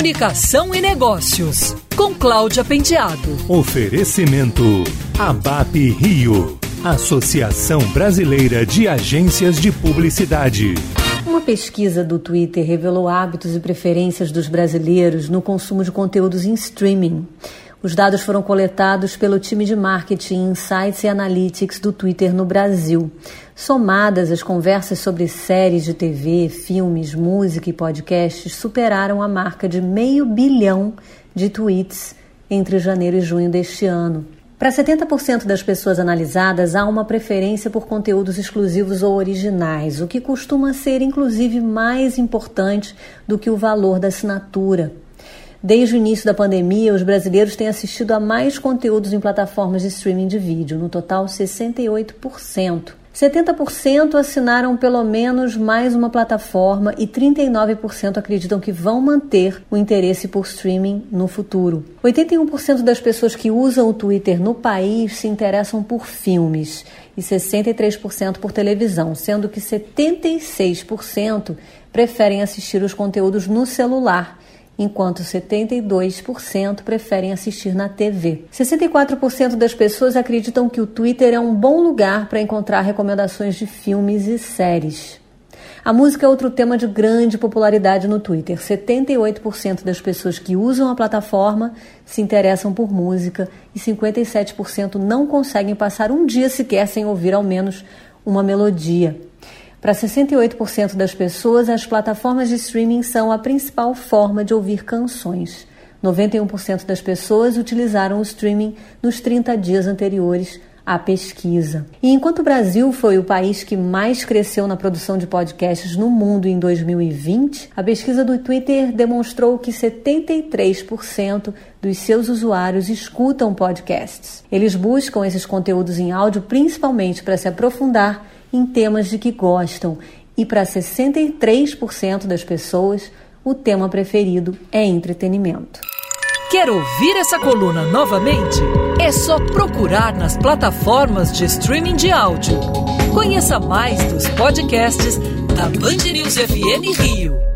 Comunicação e Negócios, com Cláudia Pendiado. Oferecimento ABAP Rio, Associação Brasileira de Agências de Publicidade. Uma pesquisa do Twitter revelou hábitos e preferências dos brasileiros no consumo de conteúdos em streaming. Os dados foram coletados pelo time de marketing, insights e analytics do Twitter no Brasil. Somadas, as conversas sobre séries de TV, filmes, música e podcasts superaram a marca de meio bilhão de tweets entre janeiro e junho deste ano. Para 70% das pessoas analisadas, há uma preferência por conteúdos exclusivos ou originais, o que costuma ser inclusive mais importante do que o valor da assinatura. Desde o início da pandemia, os brasileiros têm assistido a mais conteúdos em plataformas de streaming de vídeo, no total 68%. 70% assinaram pelo menos mais uma plataforma e 39% acreditam que vão manter o interesse por streaming no futuro. 81% das pessoas que usam o Twitter no país se interessam por filmes e 63% por televisão, sendo que 76% preferem assistir os conteúdos no celular enquanto 72% preferem assistir na TV. 64% das pessoas acreditam que o Twitter é um bom lugar para encontrar recomendações de filmes e séries. A música é outro tema de grande popularidade no Twitter. 78% das pessoas que usam a plataforma se interessam por música e 57% não conseguem passar um dia sequer sem ouvir ao menos uma melodia. Para 68% das pessoas, as plataformas de streaming são a principal forma de ouvir canções. 91% das pessoas utilizaram o streaming nos 30 dias anteriores à pesquisa. E enquanto o Brasil foi o país que mais cresceu na produção de podcasts no mundo em 2020, a pesquisa do Twitter demonstrou que 73% dos seus usuários escutam podcasts. Eles buscam esses conteúdos em áudio principalmente para se aprofundar em temas de que gostam, e para 63% das pessoas, o tema preferido é entretenimento. Quer ouvir essa coluna novamente? É só procurar nas plataformas de streaming de áudio. Conheça mais dos podcasts da Band News FM Rio.